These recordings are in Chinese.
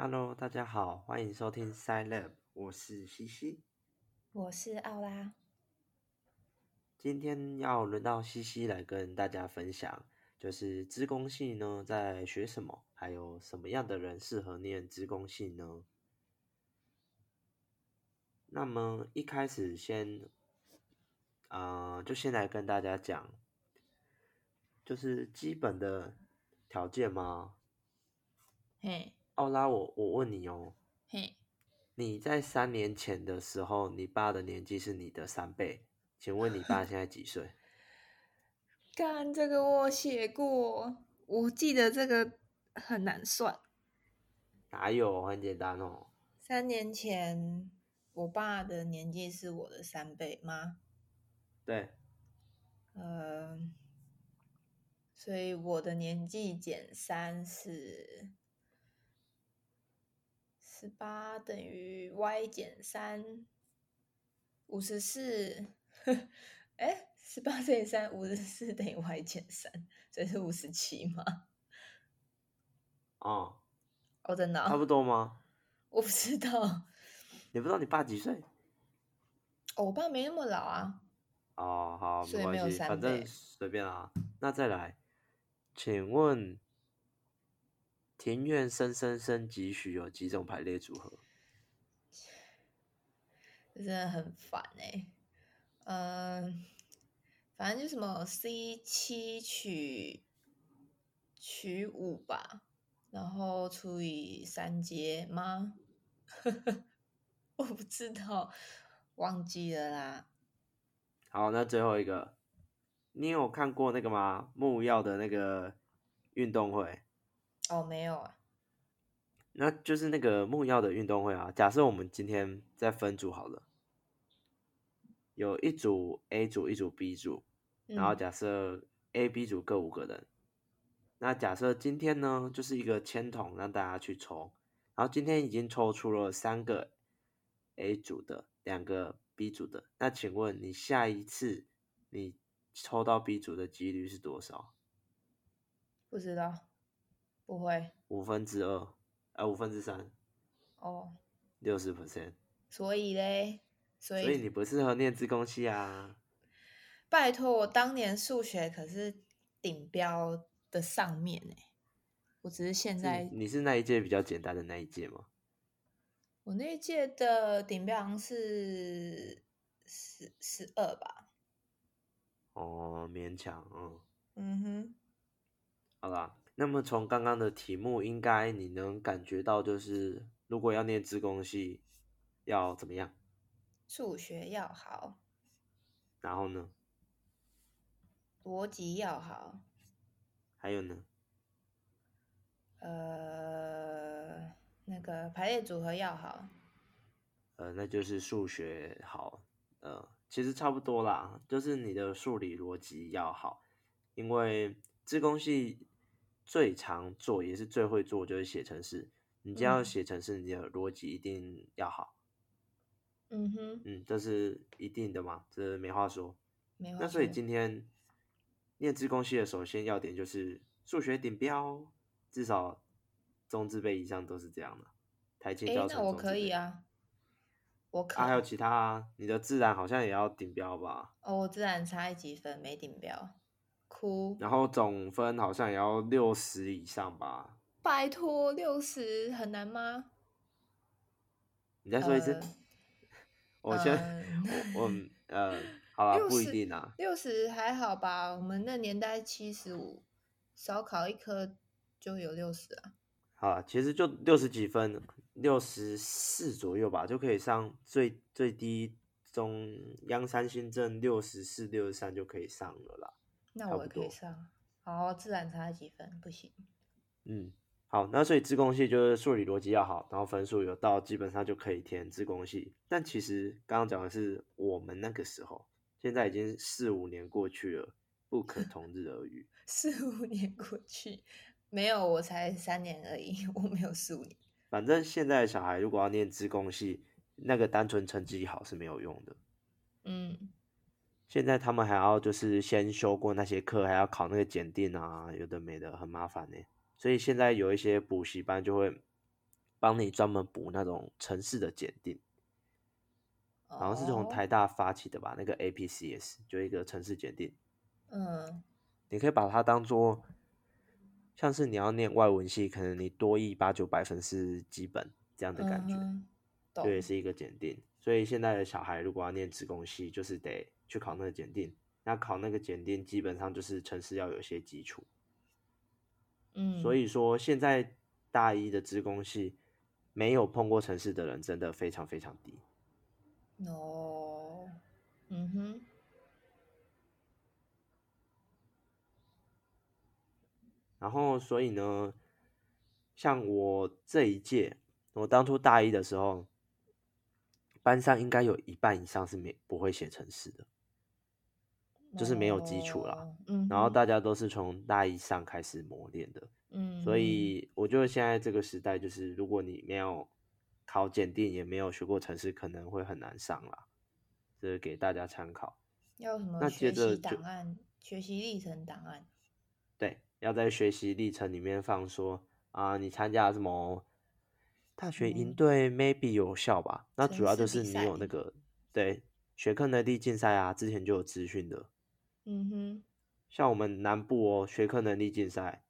Hello，大家好，欢迎收听 Side Lab，我是西西。我是奥拉。今天要轮到西西来跟大家分享，就是资工系呢在学什么，还有什么样的人适合念资工系呢？那么一开始先，呃，就先来跟大家讲，就是基本的条件吗？嘿，奥拉，我我问你哦，嘿，你在三年前的时候，你爸的年纪是你的三倍，请问你爸现在几岁？干这个我写过，我记得这个很难算。哪有，很简单哦。三年前，我爸的年纪是我的三倍吗？对，呃，所以我的年纪减三是十八等于 y 减三，五十四。哎，十八乘以三，五十四等于 y 减三，所以是五十七吗？哦，哦，真的、差哦，不多吗？我不知道。你不知道你爸几岁？哦，我爸没那么老啊。哦，好，没关系，反正倍随便啊。那再来，请问庭院深深深几许有几种排列组合？真的很烦哎、嗯、反正就什么 C 七取取五吧，然后除以三阶吗？我不知道，忘记了啦。好，那最后一个，你有看过那个吗？木曜的那个运动会？哦，没有啊。那就是那个木曜的运动会啊。假设我们今天再分组好了，有一组 A 组，一组 B 组，然后嗯假设 A、B 组各五个人。那假设今天呢，就是一个签筒让大家去抽，然后今天已经抽出了三个 A 组的，两个 B 组的。那请问你下一次你抽到 B 组的几率是多少？不知道，不会五分之二，啊，五分之三，哦。六十 percent。所以嘞，所以所以你不适合念自工系啊。拜托，我当年数学可是顶标的上面哎、我只是现是在你是那一届比较简单的那一届吗？我那一届的顶标好像是十十二吧，哦，勉强，嗯，嗯哼，好啦。那么从刚刚的题目，应该你能感觉到，就是如果要念自工系，要怎么样？数学要好，然后呢？逻辑要好，还有呢？呃，那个排列组合要好，呃，那就是数学好，呃，其实差不多啦，就是你的数理逻辑要好，因为自工系最常做也是最会做就是写程式，你只要嗯写程式，你的逻辑一定要好，嗯哼，嗯，这是一定的嘛，这没话说。没话那所以今天念自工系的首先要点就是数学顶标，至少中字辈以上都是这样的，台前，教程那我。可以啊，我可，啊，还有其他啊，你的自然好像也要顶标吧？哦，我自然差一几分没顶标，哭，然后总分好像也要六十以上吧？拜托，六十很难吗？你再说一次。呃我先，嗯我嗯呃，好啦，不一定啊。六十还好吧，我们那年代七十五，少考一科就有六十啊。好啦，其实就六十几分，六十四左右吧，就可以上最最低中央三新政六十四、六十三就可以上了啦。那我也可以上。好，自然差几分不行。嗯，好，那所以自贡系就是数理逻辑要好，然后分数有到，基本上就可以填自贡系。但其实刚刚讲的是我们那个时候，现在已经四五年过去了，不可同日而语。四五年过去，没有，我才三年而已，我没有四五年。反正现在的小孩如果要念自贡系，那个单纯成绩好是没有用的。嗯，现在他们还要就是先修过那些课，还要考那个检定啊，有的没的，很麻烦呢。所以现在有一些补习班就会帮你专门补那种城市的检定，好像是从哦台大发起的吧？那个 APCS 就一个城市检定，嗯你可以把它当做像是你要念外文系，可能你多一八九百分是基本这样的感觉，嗯哼懂就也是一个检定。所以现在的小孩如果要念职工系，就是得去考那个检定。那考那个检定，基本上就是城市要有一些基础。嗯，所以说，现在大一的职工系没有碰过城市的人，真的非常非常低。哦，嗯哼，然后，所以呢，像我这一届，我当初大一的时候，班上应该有一半以上是没不会写程式的，就是没有基础啦。哦。嗯，然后大家都是从大一上开始磨练的，嗯，所以我觉得现在这个时代，就是如果你没有考检定，也没有学过程式，可能会很难上啦。这是给大家参考。要什么那接学习档案、学习历程档案？对，要在学习历程里面放说啊，你参加什么大学营嗯队，maybe 有效吧？那主要就是你有那赛个对学科能力竞赛啊，之前就有资讯的。嗯哼，像我们南部哦，学科能力竞赛，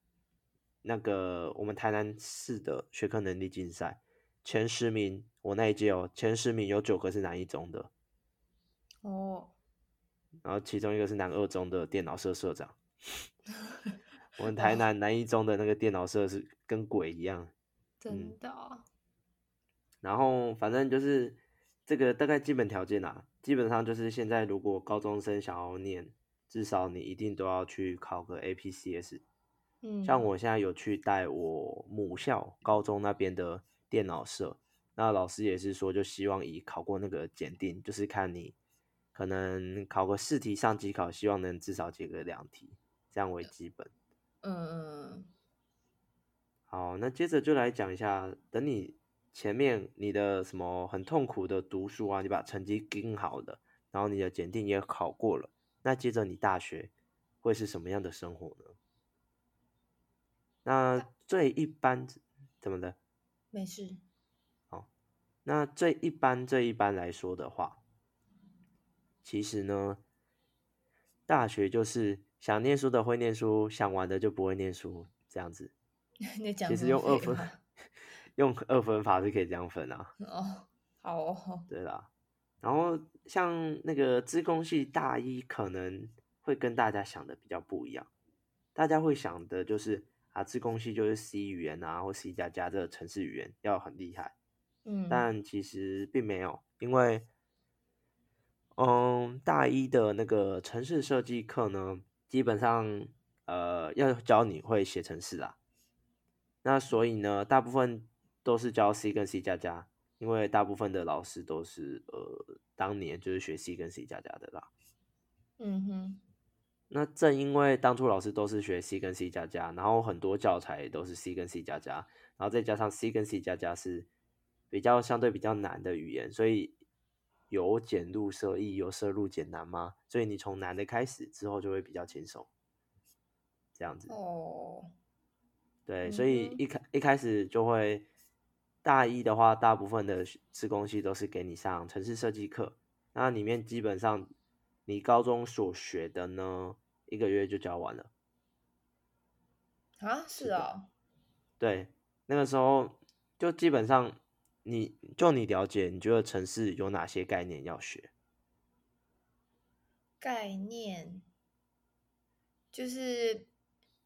那个我们台南市的学科能力竞赛前十名，我那一届哦，前十名有九个是南一中的，哦，然后其中一个是南二中的电脑社社长。我们台南南一中的那个电脑社是跟鬼一样，真的哦，然后反正就是这个大概基本条件啊，基本上就是现在如果高中生想要念，至少你一定都要去考个 APCS。嗯，像我现在有去带我母校高中那边的电脑社，那老师也是说，就希望以考过那个检定，就是看你可能考个四题上机考，希望能至少解个两题，这样为基本。嗯嗯好，那接着就来讲一下，等你前面你的什么很痛苦的读书啊，你把成绩盯好了，然后你的检定也考过了，那接着你大学会是什么样的生活呢？那最一般怎么的？没事，那最一般最一般来说的话，其实呢，大学就是想念书的会念书，想玩的就不会念书，这样子。其实用二分 用二分法是可以这样分啊，哦，好哦，对啦。然后像那个资工系大一可能会跟大家想的比较不一样，大家会想的就是啊，资工系就是 C 语言啊或 C 加加这个程式语言要很厉害。嗯，但其实并没有，因为，嗯，大一的那个城市设计课呢，基本上呃要教你会写程式啊。那所以呢，大部分都是教 C 跟 C 加加，因为大部分的老师都是呃当年就是学 C 跟 C 加加的啦。嗯哼，那正因为当初老师都是学 C 跟 C 加加，然后很多教材都是 C 跟 C 加加，然后再加上 C 跟 C 加加是比较相对比较难的语言，所以由简入奢易，由奢入简难嘛，所以你从难的开始之后就会比较轻松，这样子。哦，对，嗯所以一开一开始就会大一的话，大部分的自工系都是给你上城市设计课，那里面基本上你高中所学的呢，一个月就教完了。啊，是哦，对，那个时候就基本上你就你了解，你觉得城市有哪些概念要学？概念就是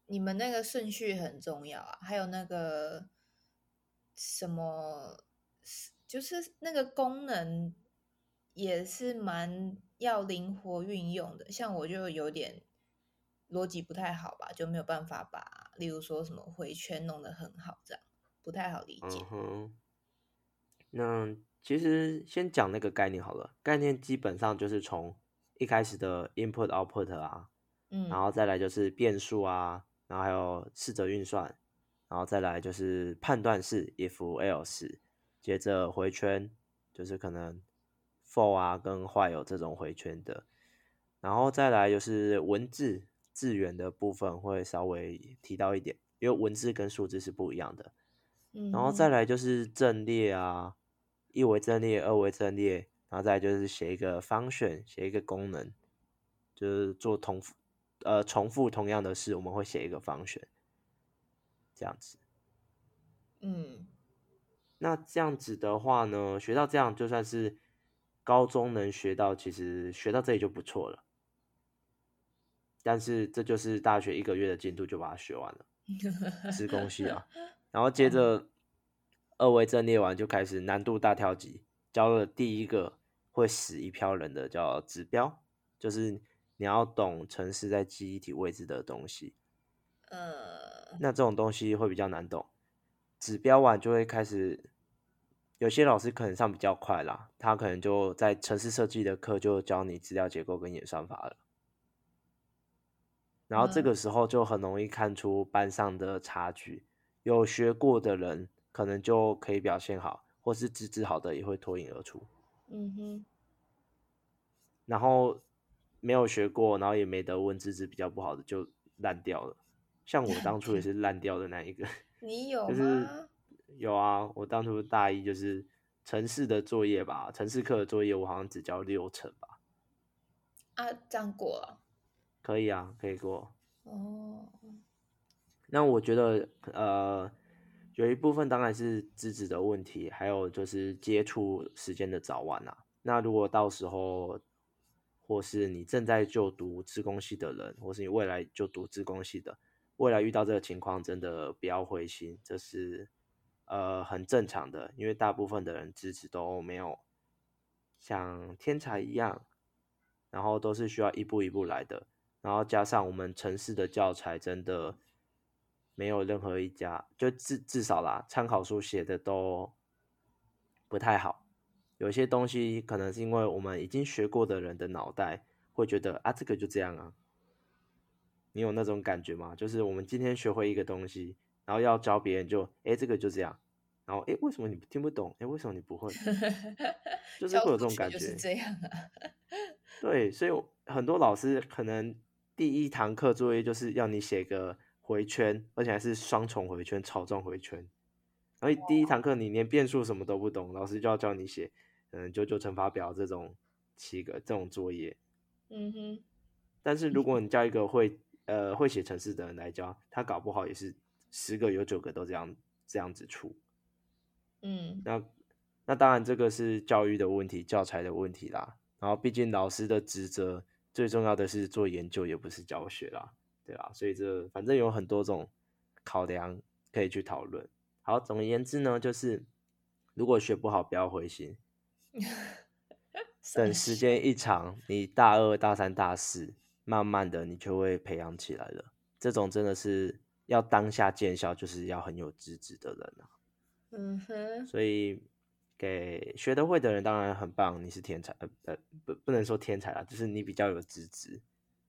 你们那个顺序很重要啊，还有那个什么，就是那个功能也是蛮要灵活运用的。像我就有点逻辑不太好吧，就没有办法把，例如说什么回圈弄得很好，这样不太好理解嗯。哼，那其实先讲那个概念好了，概念基本上就是从一开始的 input output 啊，嗯，然后再来就是变数啊，然后还有四则运算，然后再来就是判断式 if else，接着回圈就是可能 for 啊跟 while 这种回圈的，然后再来就是文字字源的部分会稍微提到一点，因为文字跟数字是不一样的。嗯然后再来就是阵列啊，一维阵列、二维阵列，然后再来就是写一个方选，写一个功能，就是做同呃重复同样的事，我们会写一个方选，这样子。嗯那这样子的话呢，学到这样就算是高中能学到，其实学到这里就不错了。但是这就是大学一个月的进度就把它学完了，自工系啊。然后接着二维阵列完就开始难度大跳级，教了第一个会死一票人的叫指标，就是你要懂城市在记忆体位置的东西。呃那这种东西会比较难懂。指标完就会开始，有些老师可能上比较快啦，他可能就在城市设计的课就教你资料结构跟演算法了。然后这嗯个时候就很容易看出班上的差距，有学过的人可能就可以表现好，或是资质好的也会脱颖而出。嗯哼然后没有学过，然后也没得问资质比较不好的就烂掉了。像我 当初也是烂掉的那一个。你有就是吗？有啊，我当初大一就是城市的作业吧，城市课的作业我好像只交六成吧。啊，这样过了可以啊，可以过。哦。那我觉得呃，有一部分当然是资质的问题，还有就是接触时间的早晚啊。那如果到时候，或是你正在就读自工系的人，或是你未来就读自工系的，未来遇到这个情况，真的不要灰心，这是呃很正常的，因为大部分的人资质都没有像天才一样，然后都是需要一步一步来的，然后加上我们城市的教材真的没有任何一家，就至至少啦，参考书写的都不太好，有些东西可能是因为我们已经学过的人的脑袋会觉得啊，这个就这样啊。你有那种感觉吗？就是我们今天学会一个东西，然后要教别人就，哎，这个就这样，然后哎，诶为什么你听不懂？哎，为什么你不会？就是会有这种感觉。就是这样啊。对，所以很多老师可能第一堂课作业就是要你写个回圈，而且还是双重回圈、草状回圈。然后第一堂课你连变数什么都不懂，老师就要教你写，嗯，九九乘法表这种七个这种作业。嗯哼，但是如果你叫一个会呃会写程式的人来教，他搞不好也是十个有九个都这样这样子出。嗯那那当然这个是教育的问题，教材的问题啦。然后毕竟老师的职责最重要的是做研究，也不是教学啦，对吧？所以这反正有很多种考量可以去讨论。好，总而言之呢，就是如果学不好，不要灰心，等时间一长，你大二、大三、大四，慢慢的你就会培养起来了。这种真的是要当下见效，就是要很有资质的人啊。嗯哼，所以给学得会的人当然很棒，你是天才，呃呃不不能说天才啦，就是你比较有资质，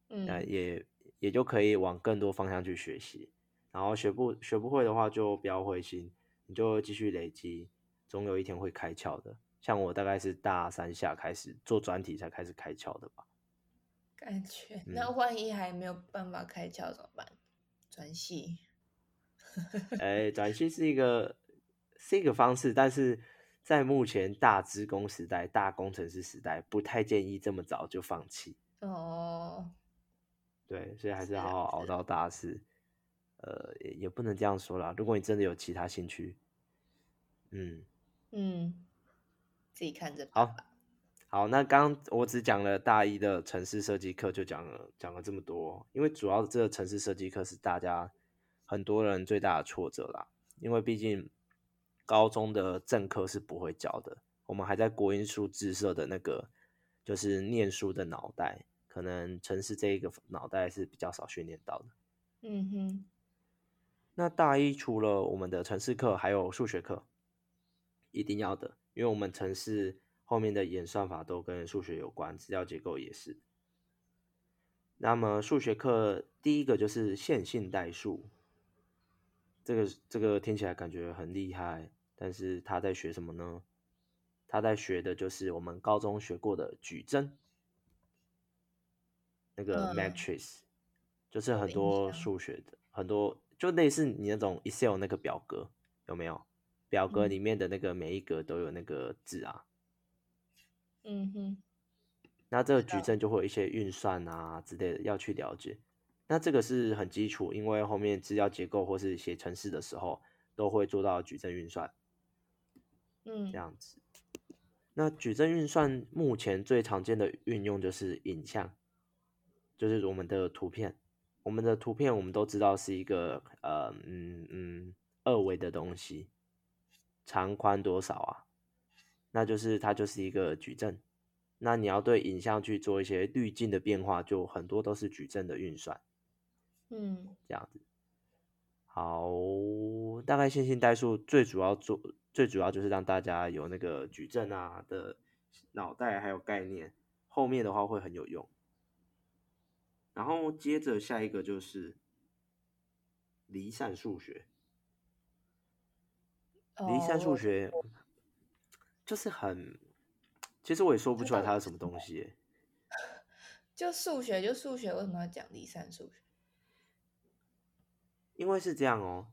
那、嗯也也就可以往更多方向去学习。然后学不学不会的话，就不要灰心，你就继续累积，总有一天会开窍的。像我大概是大三下开始做专题才开始开窍的吧。感觉那嗯万一还没有办法开窍怎么办？转系？哎，转系是一个是一个方式，但是在目前大职工时代、大工程师时代，不太建议这么早就放弃。哦，对，所以还是是好好熬到大四。呃，也也不能这样说啦。如果你真的有其他兴趣，嗯，嗯，自己看着好。好，那刚我只讲了大一的城市设计课，就讲了讲了这么多，因为主要这个城市设计课是大家很多人最大的挫折啦，因为毕竟高中的正课是不会教的，我们还在国音数自设的那个就是念书的脑袋，可能城市这一个脑袋是比较少训练到的。嗯哼，那大一除了我们的城市课，还有数学课，一定要的，因为我们城市后面的演算法都跟数学有关，资料结构也是。那么数学课第一个就是线性代数，这个这个听起来感觉很厉害，但是他在学什么呢？他在学的就是我们高中学过的矩阵，那个嗯 matrix，、就是很多数学的很多，就类似你那种 Excel 那个表格有没有？表格里面的那个每一格都有那个字啊。嗯哼。那这个矩阵就会有一些运算啊之类的要去了解。那这个是很基础，因为后面资料结构或是写程式的时候都会做到矩阵运算。嗯，这样子。那矩阵运算目前最常见的运用就是影像，就是我们的图片。我们的图片我们都知道是一个呃嗯嗯二维的东西，长宽多少啊？那就是它就是一个矩阵。那你要对影像去做一些滤镜的变化，就很多都是矩阵的运算。嗯，这样子。好，大概线性代数最主要做。最主要就是让大家有那个矩阵啊的脑袋还有概念，后面的话会很有用。然后接着下一个就是离散数学。离散数学就是很，其实我也说不出来它是什么东西。就数学就数学，为什么要讲离散数学？因为是这样哦。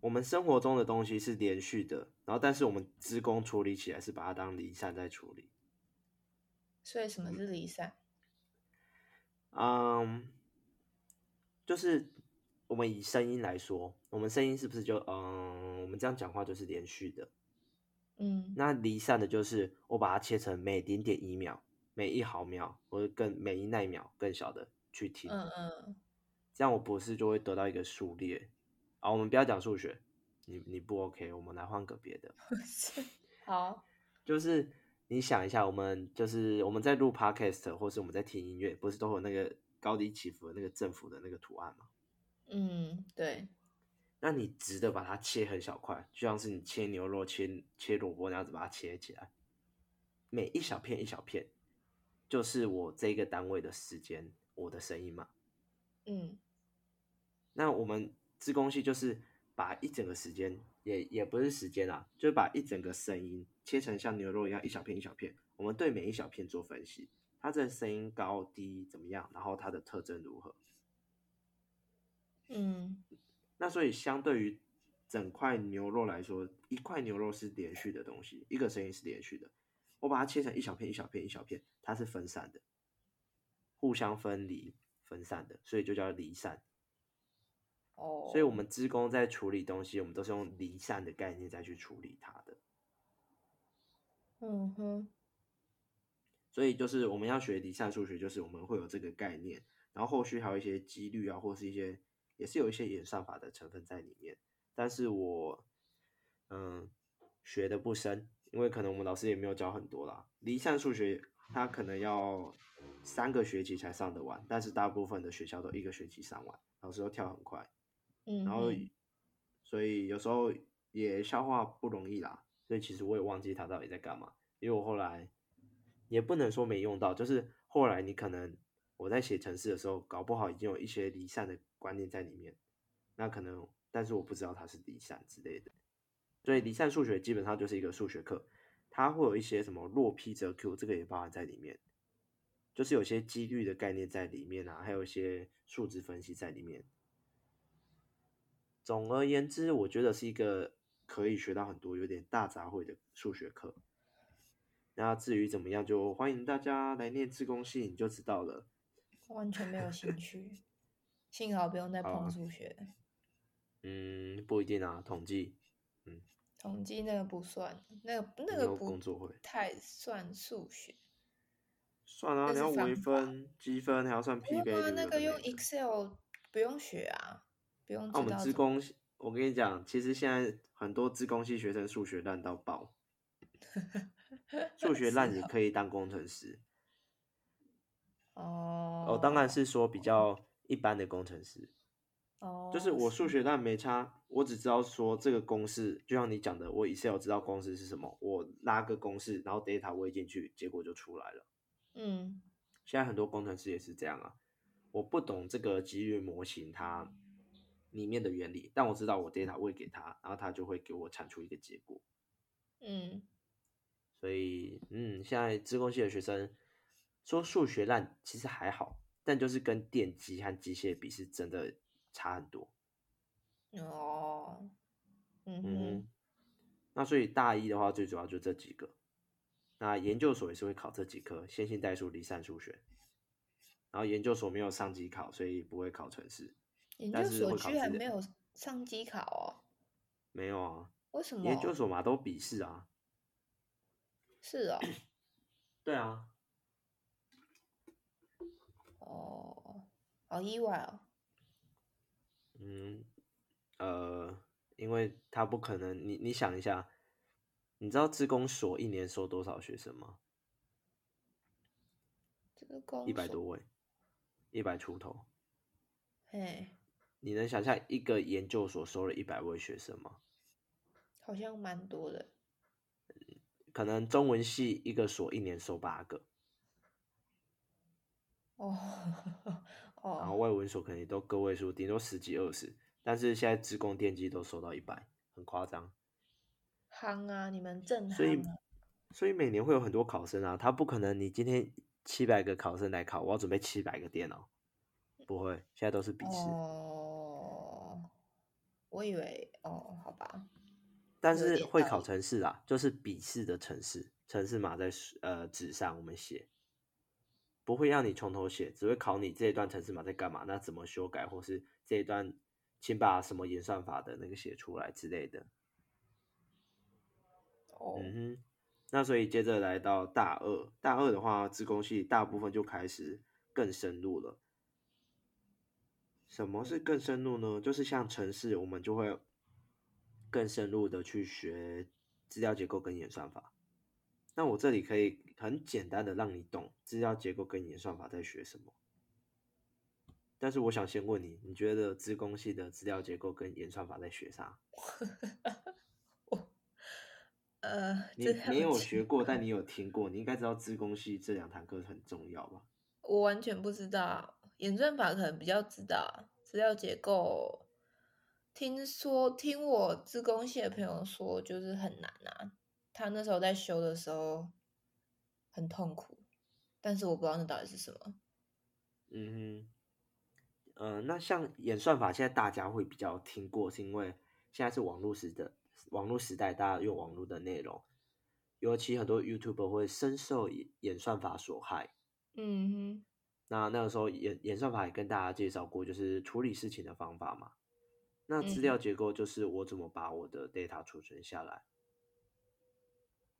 我们生活中的东西是连续的，然后但是我们职工处理起来是把它当离散在处理。所以什么是离散？嗯，就是我们以声音来说，我们声音是不是就嗯，我们这样讲话就是连续的？嗯，那离散的就是我把它切成每零点一秒、每一毫秒或者更每一奈秒更小的去听。嗯嗯，这样我博士就会得到一个数列。啊，我们不要讲数学，你你不 OK，我们来换个别的。好，就是你想一下，我们就是我们在录 Podcast 或是我们在听音乐，不是都有那个高低起伏的那个振幅的那个图案吗？嗯，对。那你直的把它切很小块，就像是你切牛肉、切切萝卜那样子把它切起来，每一小片一小片，就是我这个单位的时间，我的声音嘛。嗯。那我们。自工系就是把一整个时间，也也不是时间啊，就是把一整个声音切成像牛肉一样一小片一小片，我们对每一小片做分析，它的声音高低怎么样，然后它的特征如何。嗯，那所以相对于整块牛肉来说，一块牛肉是连续的东西，一个声音是连续的，我把它切成一小片一小片一小片，它是分散的，互相分离分散的，所以就叫离散。哦，所以，我们职工在处理东西，我们都是用离散的概念再去处理它的。嗯哼。所以，就是我们要学离散数学，就是我们会有这个概念，然后后续还有一些几率啊，或是一些也是有一些演算法的成分在里面。但是我嗯学的不深，因为可能我们老师也没有教很多啦。离散数学它可能要三个学期才上得完，但是大部分的学校都一个学期上完，老师都跳很快。嗯，然后，所以有时候也消化不容易啦。所以其实我也忘记他到底在干嘛，因为我后来也不能说没用到，就是后来你可能我在写程式的时候，搞不好已经有一些离散的观念在里面。那可能，但是我不知道它是离散之类的。所以离散数学基本上就是一个数学课，它会有一些什么若 P 则 Q，这个也包含在里面，就是有些几率的概念在里面啊，还有一些数值分析在里面。总而言之，我觉得是一个可以学到很多、有点大杂烩的数学课。那至于怎么样，就欢迎大家来念自工系，你就知道了。完全没有兴趣，幸好不用再碰数学。嗯，不一定啊，统计，嗯，统计那个不算，那个那个不工作会太算数学。算啊，你要微分、积分，还要算 P 倍率。那个用 Excel 不用学啊。不用。那我们资工，我跟你讲，其实现在很多资工系学生数学烂到爆，数学烂也可以当工程师。哦。哦，当然是说比较一般的工程师。哦。就是我数学烂没差，我只知道说这个公式，就像你讲的，我 Excel 知道公式是什么，我拉个公式，然后 data 喂进去，结果就出来了。嗯。现在很多工程师也是这样啊，我不懂这个机率模型，它。里面的原理，但我知道我 data 喂给他，然后他就会给我产出一个结果。嗯，所以嗯，现在自贡系的学生说数学烂，其实还好，但就是跟电机和机械比，是真的差很多。哦，嗯嗯，那所以大一的话，最主要就这几个。那研究所也是会考这几科：线性代数、离散数学。然后研究所没有上机考，所以不会考程式。研究所居然没有上机考哦？没有啊？为什么？研究所嘛，都笔试啊。是哦。对啊。哦，好意外哦。嗯，呃，因为他不可能，你你想一下，你知道职工所一年收多少学生吗？一百多位。一百出头，嘿，你能想象一个研究所收了一百位学生吗？好像蛮多的。可能中文系一个所一年收八个。哦 哦。然后外文所可能都个位数，顶多十几二十。但是现在职工电机都收到一百，很夸张。夯啊！你们正所以所以每年会有很多考生啊，他不可能你今天。七百个考生来考，我要准备七百个电脑，不会，现在都是笔试。哦，我以为哦，好吧。但是会考城市啊，就是笔试的城市，城市码在呃纸上我们写，不会让你从头写，只会考你这一段程式码在干嘛，那怎么修改，或是这一段请把什么演算法的那个写出来之类的。哦。嗯哼。那所以接着来到大二，大二的话，自工系大部分就开始更深入了。什么是更深入呢？就是像城市，我们就会更深入的去学资料结构跟演算法。那我这里可以很简单的让你懂资料结构跟演算法在学什么。但是我想先问你，你觉得资工系的资料结构跟演算法在学啥？呃，你没有学过，但你有听过，你应该知道资工系这两堂课很重要吧？我完全不知道，演算法可能比较知道，资料结构，听说听我资工系的朋友说，就是很难啊。他那时候在修的时候很痛苦，但是我不知道那到底是什么。嗯哼，呃，那像演算法，现在大家会比较听过，是因为现在是网络时的。网络时代，大家用网络的内容，尤其很多 YouTube 会深受演算法所害。嗯哼，那那个时候演演算法也跟大家介绍过，就是处理事情的方法嘛。那资料结构就是我怎么把我的 data 储存下来。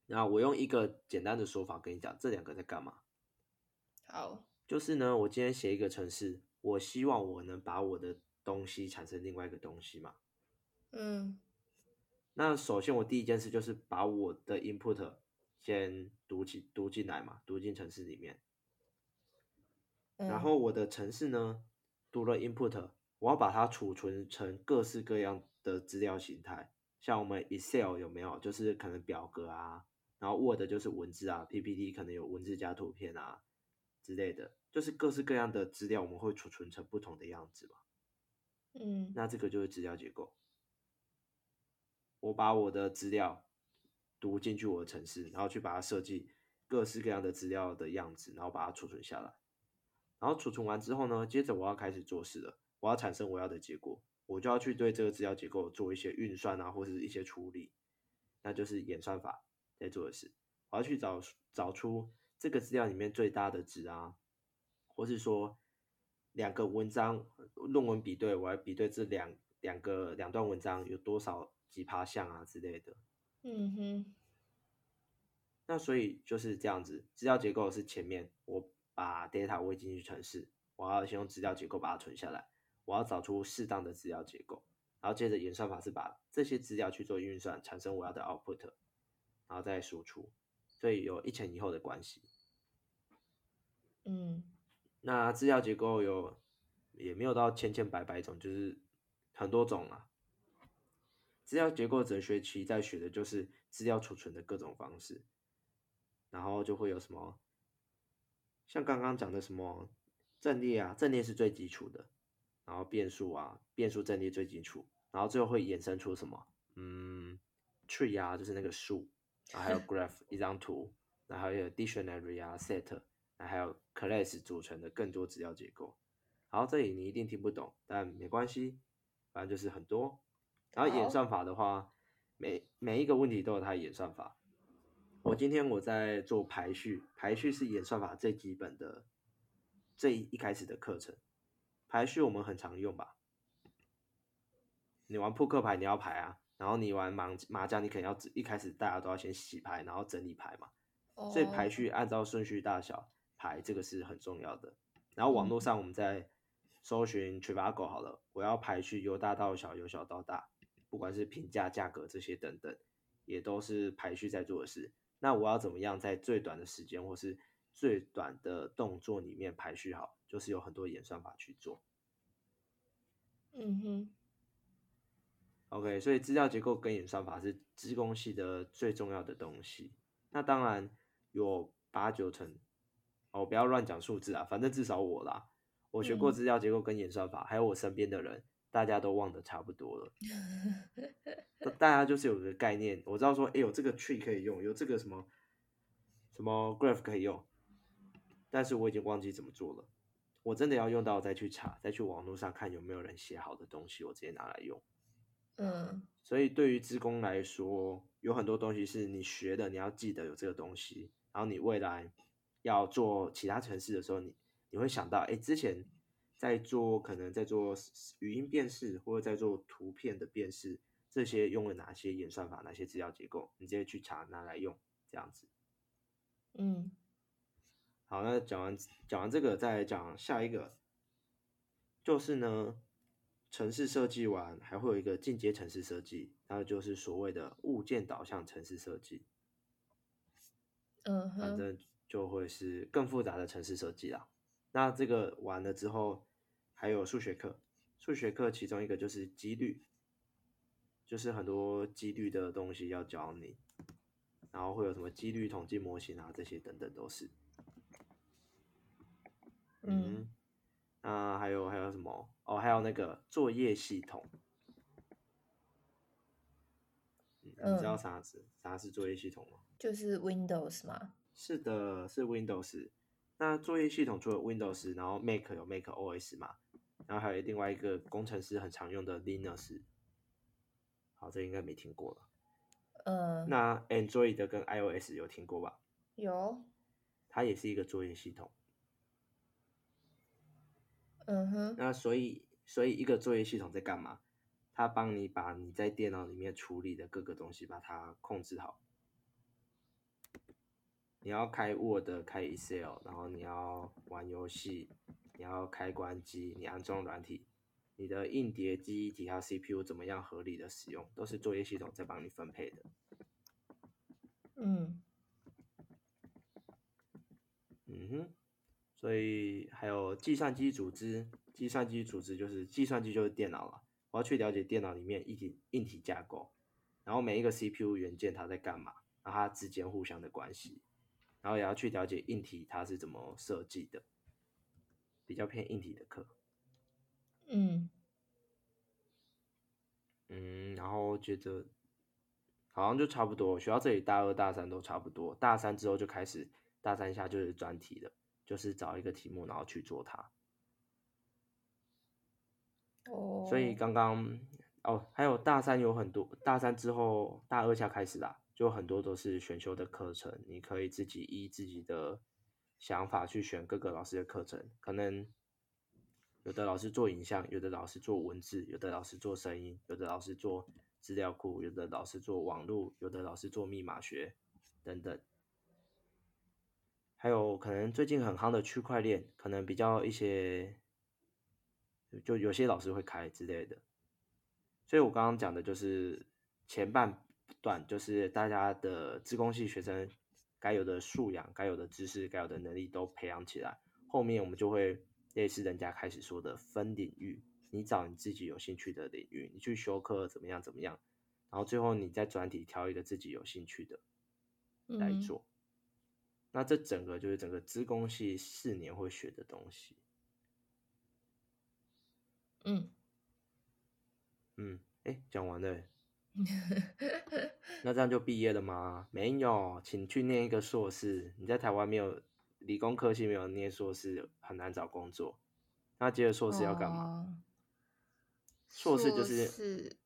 那我用一个简单的说法跟你讲，这两个在干嘛？好，就是呢，我今天写一个程式，我希望我能把我的东西产生另外一个东西嘛。嗯。那首先，我第一件事就是把我的 input 先读进读进来嘛，读进程式里面。然后我的程式呢，读了 input，我要把它储存成各式各样的资料形态。像我们 Excel 有没有？就是可能表格啊，然后 Word 就是文字啊，PPT 可能有文字加图片啊之类的，就是各式各样的资料，我们会储存成不同的样子嘛。嗯，那这个就是资料结构。我把我的资料读进去我的城市，然后去把它设计各式各样的资料的样子，然后把它储存下来。然后储存完之后呢，接着我要开始做事了，我要产生我要的结果，我就要去对这个资料结构做一些运算啊，或者是一些处理，那就是演算法在做的事。我要去找找出这个资料里面最大的值啊，或是说两个文章论文比对，我要比对这两两个两段文章有多少。几趴像啊之类的，嗯哼，那所以就是这样子，资料结构是前面我把 data 喂进去程式，我要先用资料结构把它存下来，我要找出适当的资料结构，然后接着演算法是把这些资料去做运算，产生我要的 output，然后再输出，所以有一前一后的关系。嗯，那资料结构有也没有到千千百百种，就是很多种啊。资料结构哲学其实在学的就是资料储存的各种方式，然后就会有什么，像刚刚讲的什么阵列啊，阵列是最基础的，然后变数啊，变数阵列最基础，然后最后会衍生出什么，嗯，tree 啊，就是那个树，然后还有 graph 一张图，然后还有 dictionary 啊，set，然后还有 class 组成的更多资料结构。好，这里你一定听不懂，但没关系，反正就是很多。然后演算法的话，每每一个问题都有它的演算法。我今天我在做排序，排序是演算法最基本的、最一开始的课程。排序我们很常用吧？你玩扑克牌你要排啊，然后你玩麻麻将你可能要一开始大家都要先洗牌，然后整理牌嘛。所以排序按照顺序大小排，这个是很重要的。然后网络上我们在搜寻 Trivago 好了，我要排序由大到小，由小到大，不管是评价、价格这些等等，也都是排序在做的事。那我要怎么样在最短的时间或是最短的动作里面排序好？就是有很多演算法去做。嗯哼。OK，所以资料结构跟演算法是资工系的最重要的东西。那当然有八九成，哦，不要乱讲数字啊，反正至少我啦，我学过资料结构跟演算法，还有我身边的人。大家都忘得差不多了，大家就是有个概念，我知道说，哎，有这个 tree 可以用，有这个什么什么 graph 可以用，但是我已经忘记怎么做了。我真的要用到再去查，再去网络上看有没有人写好的东西，我直接拿来用。嗯，所以对于职工来说，有很多东西是你学的，你要记得有这个东西，然后你未来要做其他城市的时候，你你会想到，哎，之前。在做可能在做语音辨识或者在做图片的辨识，这些用了哪些演算法、哪些资料结构，你直接去查拿来用，这样子。嗯，好，那讲完讲完这个，再讲下一个，就是呢，城市设计完还会有一个进阶城市设计，那就是所谓的物件导向城市设计。嗯，反正就会是更复杂的城市设计啦。那这个完了之后，还有数学课。数学课其中一个就是几率，就是很多几率的东西要教你，然后会有什么几率统计模型啊，这些等等都是。嗯，那还有还有什么？哦，还有那个作业系统。你知道啥是啥是作业系统吗？就是 Windows 吗？是的，是 Windows。那作业系统除了 Windows，然后 Mac 有 Mac OS 嘛，然后还有另外一个工程师很常用的 Linux。好，这应该没听过了。嗯。那 Android 跟 iOS 有听过吧？有。它也是一个作业系统。嗯哼。那所以，所以一个作业系统在干嘛？它帮你把你在电脑里面处理的各个东西，把它控制好。你要开 Word、开 Excel，然后你要玩游戏，你要开关机，你安装软体，你的硬碟、记忆体还有 CPU 怎么样合理的使用，都是作业系统在帮你分配的。嗯，嗯哼，所以还有计算机组织，计算机组织就是计算机就是电脑了，我要去了解电脑里面一体硬体架构，然后每一个 CPU 元件它在干嘛，然后它之间互相的关系。然后也要去了解硬体它是怎么设计的，比较偏硬体的课。嗯嗯，然后觉得好像就差不多，学到这里大二大三都差不多，大三之后就开始大三下就是专题了，就是找一个题目然后去做它。哦。所以刚刚哦，还有大三有很多，大三之后大二下开始啦。就很多都是选修的课程，你可以自己依自己的想法去选各个老师的课程。可能有的老师做影像，有的老师做文字，有的老师做声音，有的老师做资料库，有的老师做网络，有的老师做密码学等等。还有可能最近很夯的区块链，可能比较一些，就有些老师会开之类的。所以我刚刚讲的就是前半。段就是大家的自工系学生该有的素养、该有的知识、该有的能力都培养起来，后面我们就会类似人家开始说的分领域，你找你自己有兴趣的领域，你去修课怎么样怎么样，然后最后你再转体挑一个自己有兴趣的来做。那这整个就是整个资工系四年会学的东西。嗯嗯，哎，讲完了。那这样就毕业了吗？没有，请去念一个硕士。你在台湾没有理工科系，没有念硕士很难找工作。那接着硕士要干嘛？硕士就是，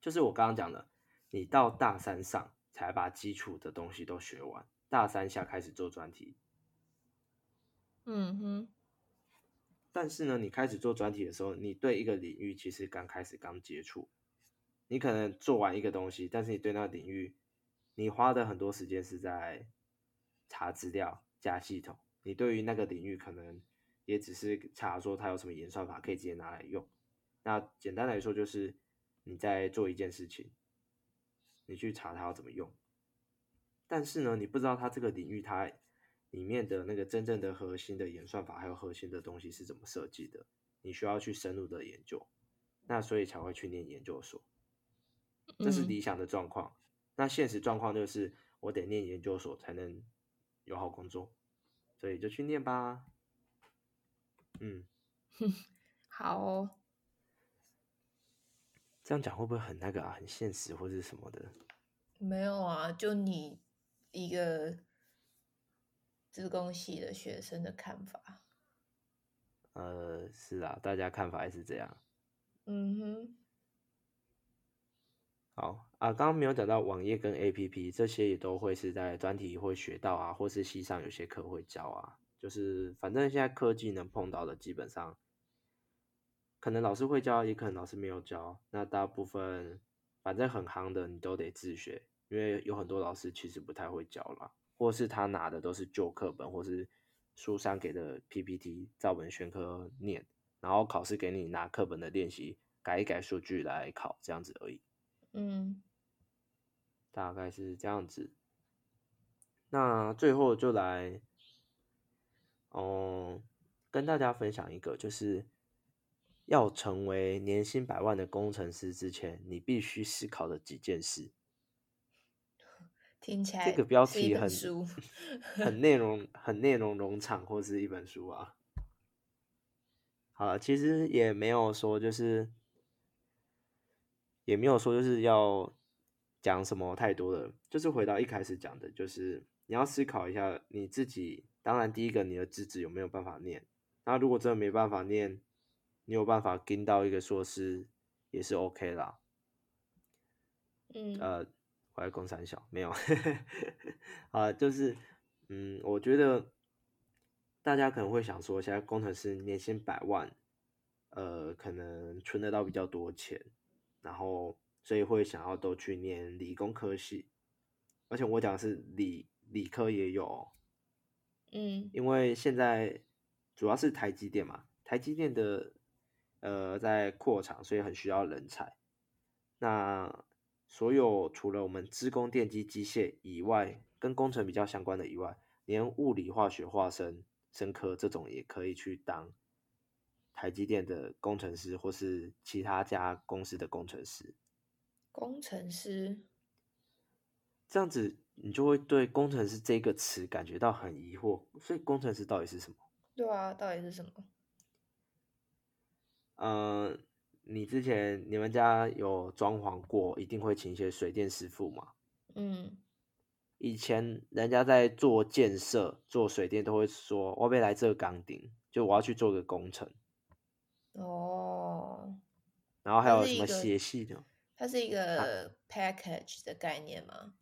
就是我刚刚讲的，你到大三上才把基础的东西都学完，大三下开始做专题。嗯哼，但是呢，你开始做专题的时候，你对一个领域其实刚开始刚接触，你可能做完一个东西，但是你对那个领域，你花的很多时间是在查资料、加系统。你对于那个领域可能也只是查说它有什么演算法可以直接拿来用。那简单来说就是你在做一件事情。你去查它要怎么用，但是呢，你不知道它这个领域它里面的那个真正的核心的演算法，还有核心的东西是怎么设计的，你需要去深入的研究，那所以才会去念研究所，这是理想的状况。那现实状况就是我得念研究所才能有好工作，所以就去念吧。嗯，好。这样讲会不会很那个啊？很现实或者什么的？没有啊，就你一个自工系的学生的看法。呃，是啊，大家看法也是这样。嗯哼。好啊，刚刚没有讲到网页跟 APP 这些也都会是在专题会学到啊，或是系上有些课会教啊。就是反正现在科技能碰到的基本上。可能老师会教，也可能老师没有教。那大部分反正很夯的，你都得自学，因为有很多老师其实不太会教啦，或是他拿的都是旧课本，或是书上给的 PPT 照本宣科念，然后考试给你拿课本的练习改一改数据来考，这样子而已。嗯，大概是这样子。那最后就来，哦，跟大家分享一个，就是。要成为年薪百万的工程师之前，你必须思考的几件事。听起来这个标题很 很内容很内容农场，或是一本书啊。好了，其实也没有说就是也没有说就是要讲什么太多的，就是回到一开始讲的，就是你要思考一下你自己。当然，第一个你的资质有没有办法念？那如果真的没办法念，你有办法跟到一个硕士也是 OK 啦。嗯，呃，我在工三小没有，啊，就是嗯，我觉得大家可能会想说，现在工程师年薪百万，呃，可能存得到比较多钱，然后所以会想要都去念理工科系，而且我讲的是理理科也有，嗯，因为现在主要是台积电嘛，台积电的。呃，在扩厂，所以很需要人才。那所有除了我们资工、电机、机械以外，跟工程比较相关的以外，连物理、化学、化生、生科这种也可以去当台积电的工程师，或是其他家公司的工程师。工程师，这样子你就会对工程师这个词感觉到很疑惑。所以工程师到底是什么？对啊，到底是什么？嗯，你之前你们家有装潢过，一定会请一些水电师傅嘛？嗯，以前人家在做建设、做水电都会说，我要来这个钢钉，就我要去做个工程。哦。然后还有什么协系的？它是一个 package 的概念吗？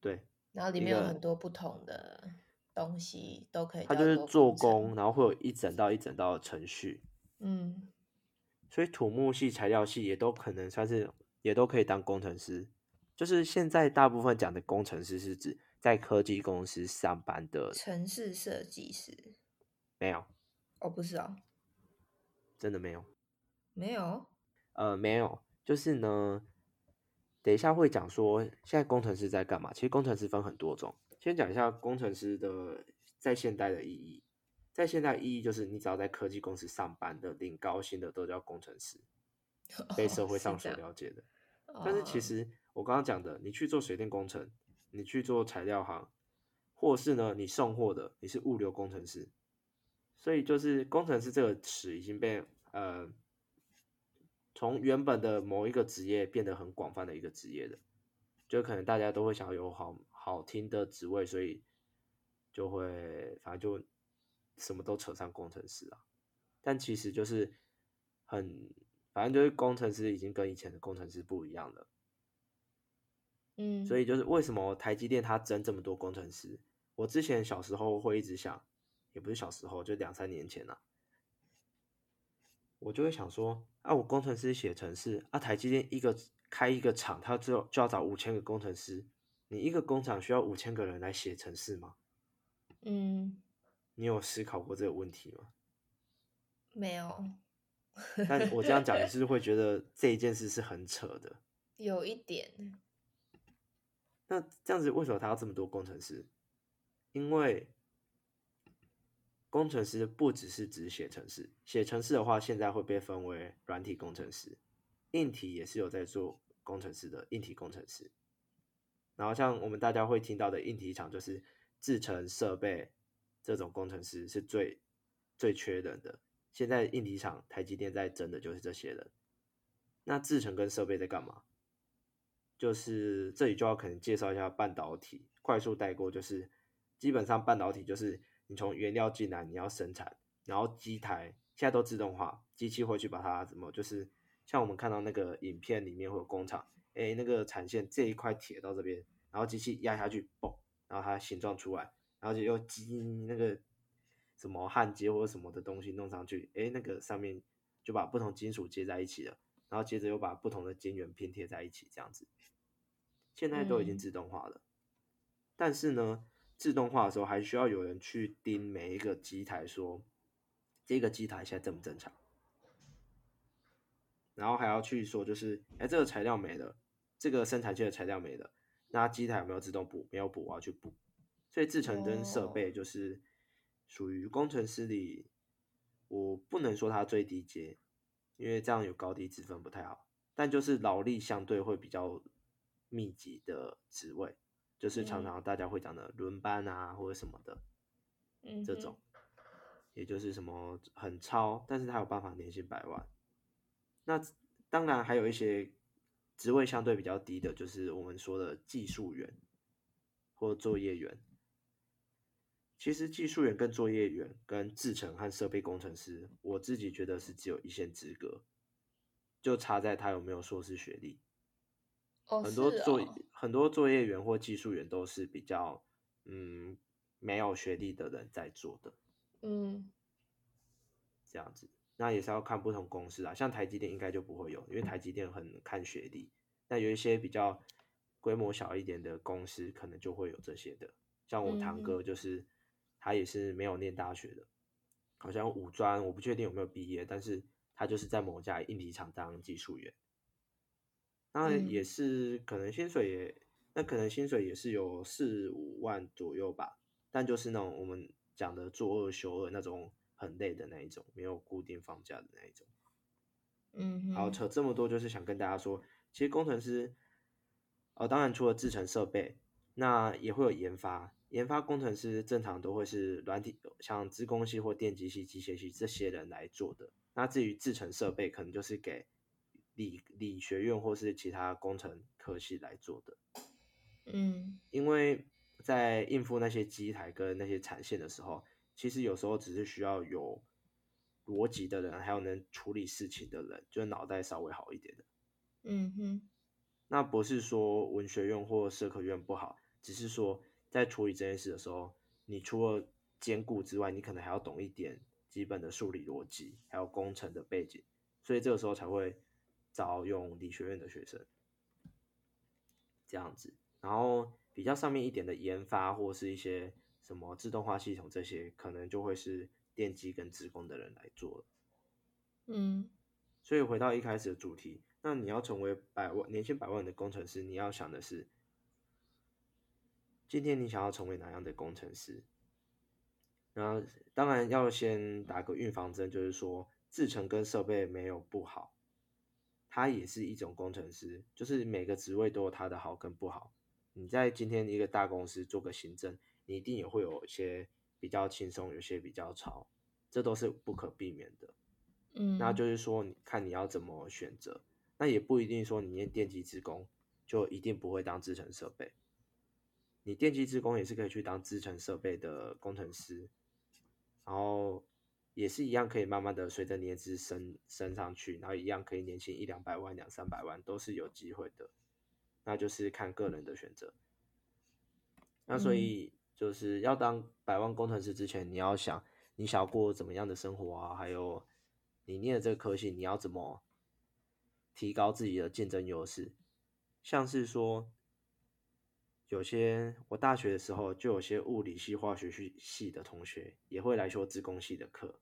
对。然后里面有很多不同的东西都可以。它就是做工，然后会有一整道一整道的程序。嗯，所以土木系、材料系也都可能算是，也都可以当工程师。就是现在大部分讲的工程师是指在科技公司上班的城市设计师。没有，哦，不是哦，真的没有，没有，呃，没有，就是呢，等一下会讲说现在工程师在干嘛。其实工程师分很多种，先讲一下工程师的在现代的意义。在现在意义就是，你只要在科技公司上班的领高薪的都叫工程师，被社会上所了解的。但是其实我刚刚讲的，你去做水电工程，你去做材料行，或是呢你送货的，你是物流工程师。所以就是工程师这个词已经被呃从原本的某一个职业变得很广泛的一个职业的，就可能大家都会想要有好好听的职位，所以就会反正就。什么都扯上工程师啊，但其实就是很，反正就是工程师已经跟以前的工程师不一样了。嗯，所以就是为什么台积电它争这么多工程师？我之前小时候会一直想，也不是小时候，就两三年前啊，我就会想说，啊，我工程师写程式，啊，台积电一个开一个厂，它就就要找五千个工程师，你一个工厂需要五千个人来写程式吗？嗯，你有思考过这个问题吗？没有，但我这样讲，你是会觉得 这一件事是很扯的？有一点，那这样子，为什么他要这么多工程师？因为工程师不只是指写程式，写程式的话，现在会被分为软体工程师，硬体也是有在做工程师的硬体工程师。然后像我们大家会听到的硬体厂，就是制成设备这种工程师是最最缺人的。现在硬体厂台积电在争的就是这些人。那制程跟设备在干嘛？就是这里就要可能介绍一下半导体，快速带过，就是基本上半导体就是你从原料进来，你要生产，然后机台现在都自动化，机器会去把它怎么，就是像我们看到那个影片里面会有工厂，哎，那个产线这一块铁到这边，然后机器压下去，嘣，然后它形状出来，然后就又机那个什么焊接或者什么的东西弄上去，哎，那个上面就把不同金属接在一起了。然后接着又把不同的晶圆拼贴在一起，这样子，现在都已经自动化了。但是呢，自动化的时候还需要有人去盯每一个机台，说这个机台现在正不正常，然后还要去说，就是哎，这个材料没了，这个生产线的材料没了，那机台有没有自动补？没有补，我要去补。所以制程跟设备就是属于工程师里，我不能说它最低阶。因为这样有高低之分不太好，但就是劳力相对会比较密集的职位，就是常常大家会讲的轮班啊或者什么的，嗯，这种，也就是什么很超，但是他有办法年薪百万。那当然还有一些职位相对比较低的，就是我们说的技术员或作业员。其实技术员跟作业员跟制程和设备工程师，我自己觉得是只有一线之隔，就差在他有没有硕士学历。哦，很多作哦很多作业员或技术员都是比较嗯没有学历的人在做的嗯这样子。那也是要看不同公司啊，像台积电应该就不会有，因为台积电很看学历。那有一些比较规模小一点的公司，可能就会有这些的。像我堂哥就是。他也是没有念大学的，好像五专，我不确定有没有毕业，但是他就是在某家硬体厂当技术员，那也是可能薪水也，那可能薪水也是有四五万左右吧，但就是那种我们讲的做二休二那种很累的那一种，没有固定放假的那一种。嗯，好，扯这么多就是想跟大家说，其实工程师，哦，当然除了制成设备，那也会有研发。研发工程师正常都会是软体，像资工系或电机系、机械系这些人来做的。那至于制成设备，可能就是给理理学院或是其他工程科系来做的。嗯，因为在应付那些机台跟那些产线的时候，其实有时候只是需要有逻辑的人，还有能处理事情的人，就脑袋稍微好一点的。嗯哼，那不是说文学院或社科院不好，只是说。在处理这件事的时候，你除了兼顾之外，你可能还要懂一点基本的数理逻辑，还有工程的背景，所以这个时候才会招用理学院的学生这样子。然后比较上面一点的研发或是一些什么自动化系统这些，可能就会是电机跟职工的人来做了。嗯，所以回到一开始的主题，那你要成为百万年薪百万的工程师，你要想的是。今天你想要成为哪样的工程师？然后当然要先打个预防针，就是说制程跟设备没有不好，它也是一种工程师，就是每个职位都有它的好跟不好。你在今天一个大公司做个行政，你一定也会有一些比较轻松，有些比较潮，这都是不可避免的。嗯，那就是说，你看你要怎么选择，那也不一定说你念电机职工就一定不会当制程设备。你电机职工也是可以去当制程设备的工程师，然后也是一样可以慢慢的随着年资升升上去，然后一样可以年薪一两百万、两三百万都是有机会的。那就是看个人的选择。那所以就是要当百万工程师之前，你要想你想要过怎么样的生活啊，还有你念的这个科系，你要怎么提高自己的竞争优势，像是说。有些我大学的时候就有些物理系、化学系系的同学也会来修自工系的课，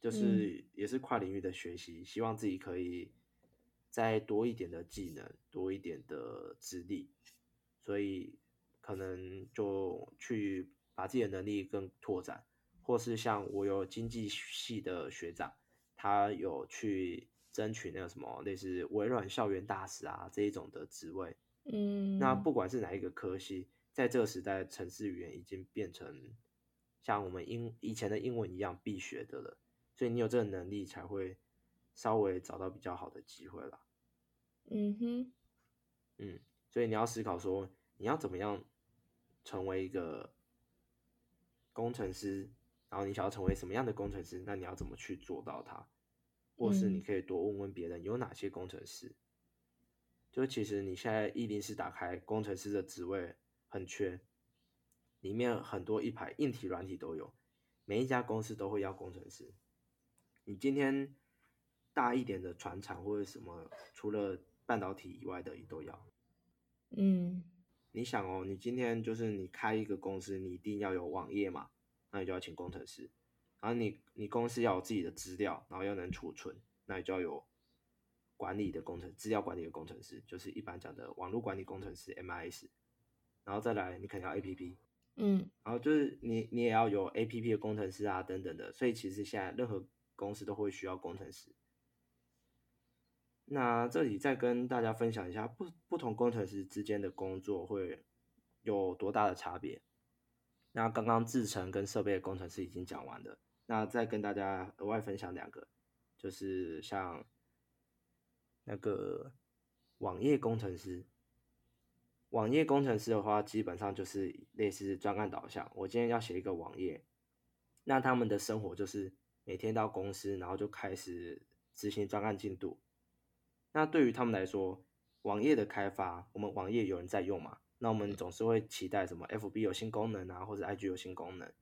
就是也是跨领域的学习，希望自己可以再多一点的技能，多一点的资历，所以可能就去把自己的能力更拓展，或是像我有经济系的学长，他有去争取那个什么类似微软校园大使啊这一种的职位。嗯，那不管是哪一个科系，在这个时代，城市语言已经变成像我们英以前的英文一样必学的了，所以你有这个能力，才会稍微找到比较好的机会啦。嗯哼，嗯，所以你要思考说，你要怎么样成为一个工程师，然后你想要成为什么样的工程师，那你要怎么去做到它？或是你可以多问问别人有哪些工程师。就其实你现在一零四打开工程师的职位很缺，里面很多一排硬体软体都有，每一家公司都会要工程师。你今天大一点的船厂或者什么，除了半导体以外的，也都要。嗯，你想哦，你今天就是你开一个公司，你一定要有网页嘛，那你就要请工程师。然后你你公司要有自己的资料，然后要能储存，那你就要有。管理的工程，资料管理的工程师，就是一般讲的网络管理工程师 （MIS）。然后再来，你可能要 APP，嗯，然后就是你你也要有 APP 的工程师啊，等等的。所以其实现在任何公司都会需要工程师。那这里再跟大家分享一下，不不同工程师之间的工作会有多大的差别。那刚刚制程跟设备的工程师已经讲完了，那再跟大家额外分享两个，就是像。那个网页工程师，网页工程师的话，基本上就是类似专案导向。我今天要写一个网页，那他们的生活就是每天到公司，然后就开始执行专案进度。那对于他们来说，网页的开发，我们网页有人在用嘛？那我们总是会期待什么？FB 有新功能啊，或者 IG 有新功能，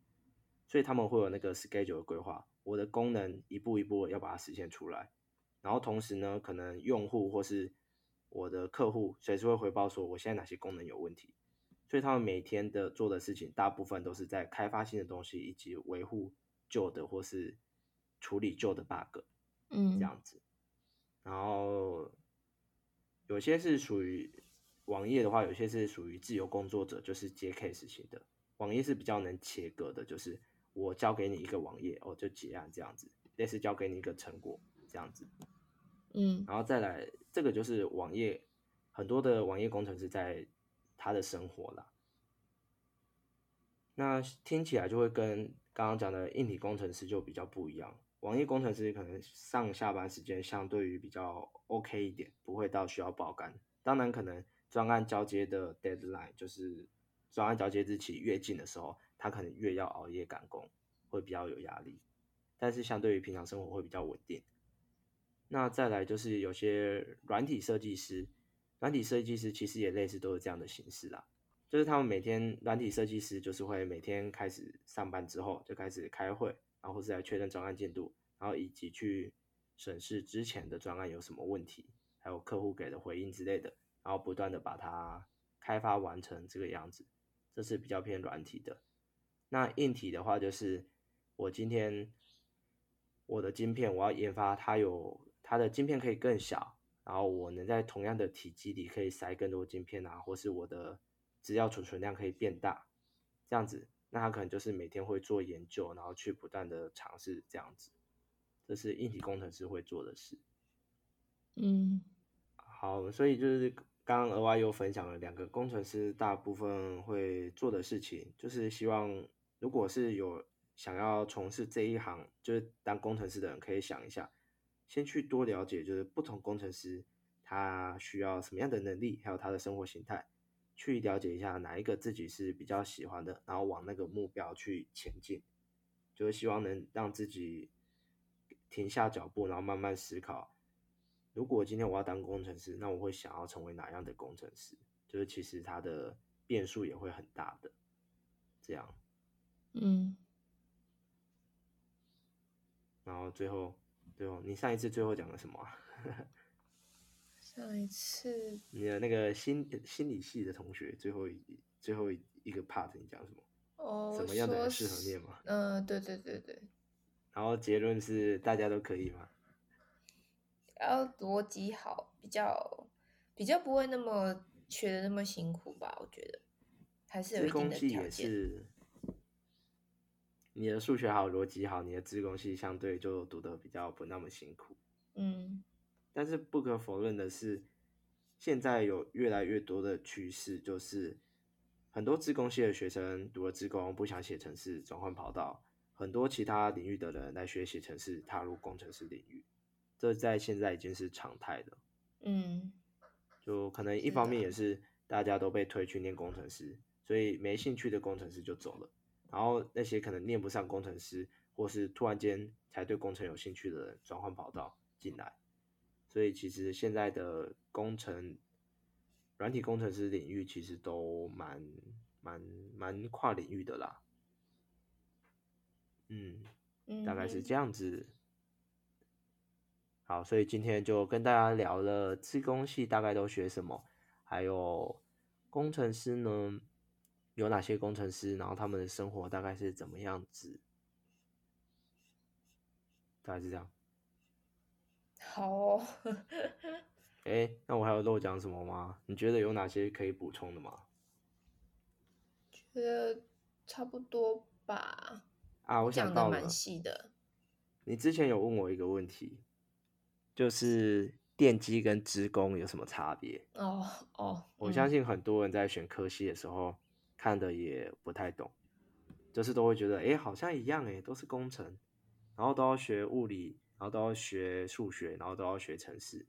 所以他们会有那个 schedule 的规划。我的功能一步一步要把它实现出来。然后同时呢，可能用户或是我的客户随时会回报说我现在哪些功能有问题，所以他们每天的做的事情大部分都是在开发新的东西，以及维护旧的或是处理旧的 bug，嗯，这样子。然后有些是属于网页的话，有些是属于自由工作者，就是接 case 型的。网页是比较能切割的，就是我交给你一个网页，哦就结案这样子，类似交给你一个成果这样子。嗯，然后再来，这个就是网页很多的网页工程师在他的生活啦。那听起来就会跟刚刚讲的硬体工程师就比较不一样。网页工程师可能上下班时间相对于比较 OK 一点，不会到需要爆肝。当然，可能专案交接的 deadline 就是专案交接日期越近的时候，他可能越要熬夜赶工，会比较有压力。但是相对于平常生活会比较稳定。那再来就是有些软体设计师，软体设计师其实也类似都是这样的形式啦，就是他们每天软体设计师就是会每天开始上班之后就开始开会，然后是来确认专案进度，然后以及去审视之前的专案有什么问题，还有客户给的回应之类的，然后不断的把它开发完成这个样子，这是比较偏软体的。那硬体的话就是我今天我的晶片我要研发它有。它的晶片可以更小，然后我能在同样的体积里可以塞更多晶片啊，或是我的资料储存量可以变大，这样子，那他可能就是每天会做研究，然后去不断的尝试这样子，这是硬体工程师会做的事。嗯，好，所以就是刚刚额外又分享了两个工程师大部分会做的事情，就是希望如果是有想要从事这一行，就是当工程师的人，可以想一下。先去多了解，就是不同工程师他需要什么样的能力，还有他的生活形态，去了解一下哪一个自己是比较喜欢的，然后往那个目标去前进，就是希望能让自己停下脚步，然后慢慢思考，如果今天我要当工程师，那我会想要成为哪样的工程师？就是其实它的变数也会很大的。这样，嗯，然后最后，最后你上一次最后讲了什么啊？上一次你的那个心心理系的同学最后一最后一个 part 你讲什么？哦，什么样的人适合是念吗？嗯，对对对对，然后结论是大家都可以吗？要逻辑好，比较比较不会那么学的那么辛苦吧？我觉得还是有一定的条件。是，你的数学好，逻辑好，你的自工系相对就读的比较不那么辛苦。嗯但是不可否认的是，现在有越来越多的趋势，就是很多自工系的学生读了自工不想写程式，转换跑道，很多其他领域的人来学写程式，踏入工程师领域，这在现在已经是常态了。嗯就可能一方面也是大家都被推去念工程师，所以没兴趣的工程师就走了，然后那些可能念不上工程师，或是突然间才对工程有兴趣的人转换跑道进来，所以其实现在的工程软体工程师领域其实都蛮蛮蛮跨领域的啦，嗯，嗯，大概是哼。这样子。好，所以今天就跟大家聊了自工系大概都学什么，还有工程师呢有哪些工程师，然后他们的生活大概是怎么样子，大概是这样。好哦。哎，那我还有漏讲什么吗？你觉得有哪些可以补充的吗？觉得差不多吧，啊，我想讲的蛮，细的。你之前有问我一个问题，就是电机跟职工有什么差别？哦哦，我相嗯信很多人在选科系的时候看的也不太懂，就是都会觉得，哎，好像一样，哎，都是工程，然后都要学物理，然后都要学数学，然后都要学程式。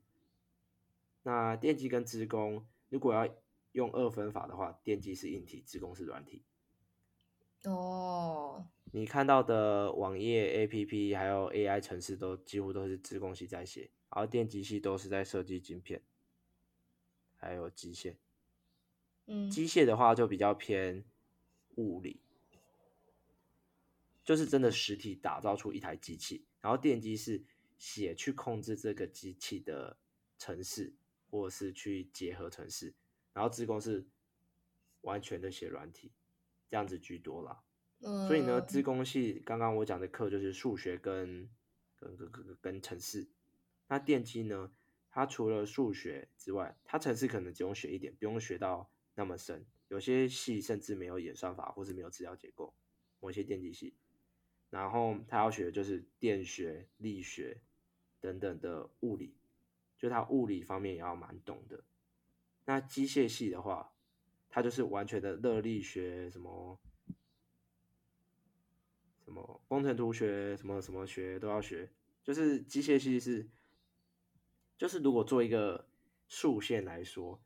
那电机跟资工，如果要用二分法的话，电机是硬体，资工是软体。哦，你看到的网页、APP 还有 AI 程式都几乎都是资工系在写，然后电机系都是在设计晶片，还有机械。嗯机械的话就比较偏物理，就是真的实体打造出一台机器，然后电机是写去控制这个机器的城市，或者是去结合城市，然后资工是完全的写软体，这样子居多啦。嗯，所以呢，资工系刚刚我讲的课就是数学跟跟跟跟跟程式。那电机呢，它除了数学之外，它城市可能只用学一点，不用学到那么深。有些系甚至没有演算法，或是没有资料结构，某些电机系。然后他要学的就是电学、力学等等的物理，就他物理方面也要蛮懂的。那机械系的话，他就是完全的热力学，什么什么工程图学，什么什么学都要学。就是机械系是，就是如果做一个竖线来说，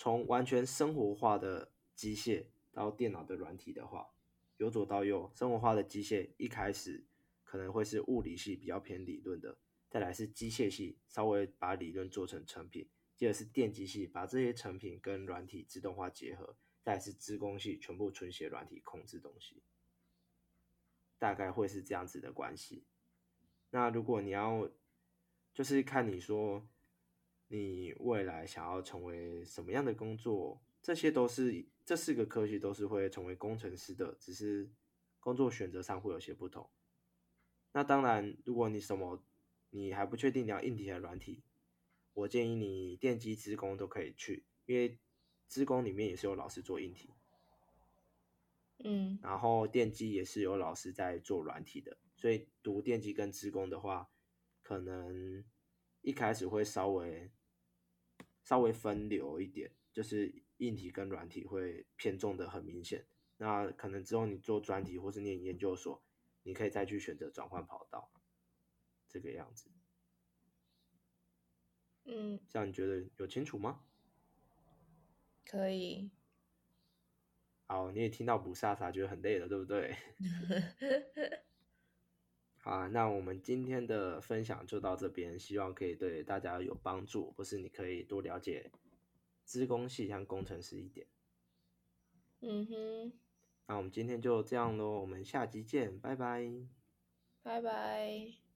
从完全生活化的机械到电脑的软体的话，由左到右，生活化的机械一开始可能会是物理系比较偏理论的，再来是机械系稍微把理论做成成品，接着是电机系把这些成品跟软体自动化结合，再来是资工系全部纯写软体控制东西，大概会是这样子的关系。那如果你要，就是看你说你未来想要成为什么样的工作，这些都是这四个科系都是会成为工程师的，只是工作选择上会有些不同。那当然，如果你什么你还不确定你要硬体还是软体，我建议你电机、资工都可以去，因为资工里面也是有老师做硬体，嗯然后电机也是有老师在做软体的，所以读电机跟资工的话，可能一开始会稍微稍微分流一点，就是硬体跟软体会偏重的很明显。那可能之后你做专题或是念研究所，你可以再去选择转换跑道，这个样子。嗯，这样你觉得有清楚吗？可以。好，你也听到不飒飒，觉得很累了，对不对？啊，那我们今天的分享就到这边，希望可以对大家有帮助，或是你可以多了解资工系像工程师一点。嗯哼，那我们今天就这样喽，我们下集见，拜拜，拜拜。